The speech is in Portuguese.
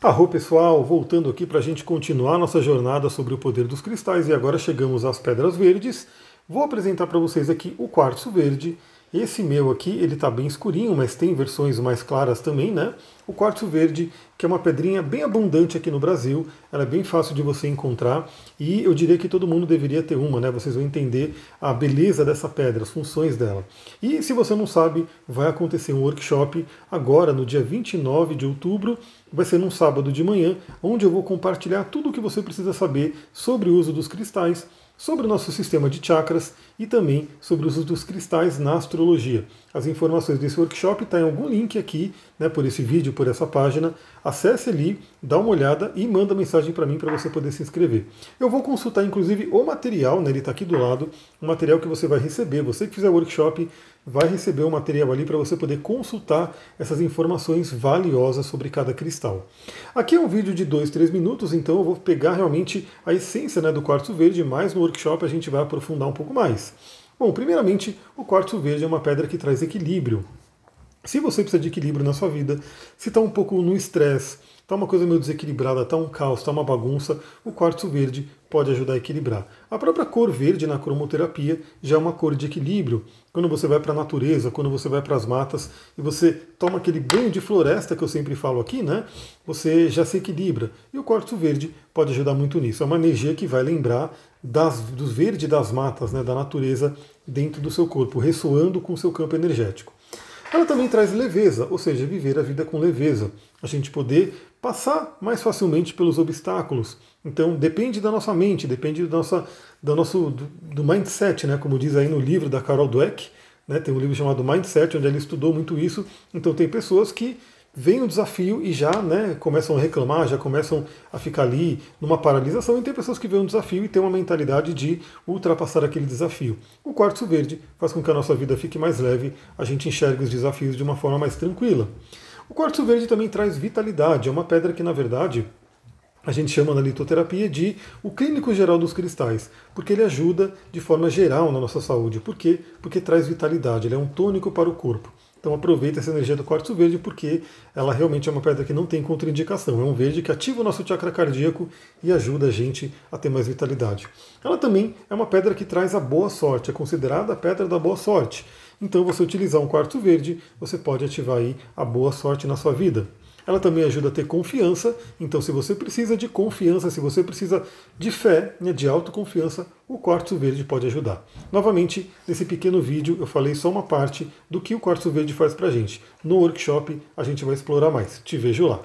Arro pessoal, voltando aqui para a gente continuar nossa jornada sobre o poder dos cristais e agora chegamos às pedras verdes. Vou apresentar para vocês aqui o quartzo verde. Esse meu aqui, ele está bem escurinho, mas tem versões mais claras também, né? O quartzo verde, que é uma pedrinha bem abundante aqui no Brasil, ela é bem fácil de você encontrar e eu diria que todo mundo deveria ter uma, né? Vocês vão entender a beleza dessa pedra, as funções dela. E se você não sabe, vai acontecer um workshop agora no dia 29 de outubro, vai ser num sábado de manhã, onde eu vou compartilhar tudo o que você precisa saber sobre o uso dos cristais sobre o nosso sistema de chakras e também sobre o uso dos cristais na astrologia. As informações desse workshop estão tá em algum link aqui, né, por esse vídeo, por essa página. Acesse ali, dá uma olhada e manda mensagem para mim para você poder se inscrever. Eu vou consultar inclusive o material, né, ele está aqui do lado, o material que você vai receber. Você que fizer o workshop vai receber o material ali para você poder consultar essas informações valiosas sobre cada cristal. Aqui é um vídeo de 2, 3 minutos, então eu vou pegar realmente a essência né, do quartzo verde, mas no workshop a gente vai aprofundar um pouco mais. Bom, primeiramente, o quartzo verde é uma pedra que traz equilíbrio. Se você precisa de equilíbrio na sua vida, se está um pouco no estresse, está uma coisa meio desequilibrada, está um caos, está uma bagunça, o quartzo verde pode ajudar a equilibrar. A própria cor verde na cromoterapia já é uma cor de equilíbrio. Quando você vai para a natureza, quando você vai para as matas e você toma aquele banho de floresta que eu sempre falo aqui, né? Você já se equilibra. E o quartzo verde pode ajudar muito nisso. É uma energia que vai lembrar das, do verde das matas, né, da natureza dentro do seu corpo, ressoando com o seu campo energético. Ela também traz leveza, ou seja, viver a vida com leveza. A gente poder passar mais facilmente pelos obstáculos. Então depende da nossa mente, depende do, nossa, do nosso do, do mindset, né? como diz aí no livro da Carol Dweck, né? tem um livro chamado Mindset, onde ela estudou muito isso. Então tem pessoas que vem o desafio e já né, começam a reclamar, já começam a ficar ali numa paralisação, e tem pessoas que veem um desafio e têm uma mentalidade de ultrapassar aquele desafio. O quartzo verde faz com que a nossa vida fique mais leve, a gente enxergue os desafios de uma forma mais tranquila. O quartzo verde também traz vitalidade, é uma pedra que, na verdade, a gente chama na litoterapia de o clínico geral dos cristais, porque ele ajuda de forma geral na nossa saúde. Por quê? Porque traz vitalidade, ele é um tônico para o corpo. Então aproveita essa energia do quartzo verde porque ela realmente é uma pedra que não tem contraindicação. É um verde que ativa o nosso chakra cardíaco e ajuda a gente a ter mais vitalidade. Ela também é uma pedra que traz a boa sorte, é considerada a pedra da boa sorte. Então você utilizar um quartzo verde, você pode ativar aí a boa sorte na sua vida. Ela também ajuda a ter confiança. Então, se você precisa de confiança, se você precisa de fé, né, de autoconfiança, o quartzo verde pode ajudar. Novamente, nesse pequeno vídeo eu falei só uma parte do que o quartzo verde faz para a gente. No workshop a gente vai explorar mais. Te vejo lá.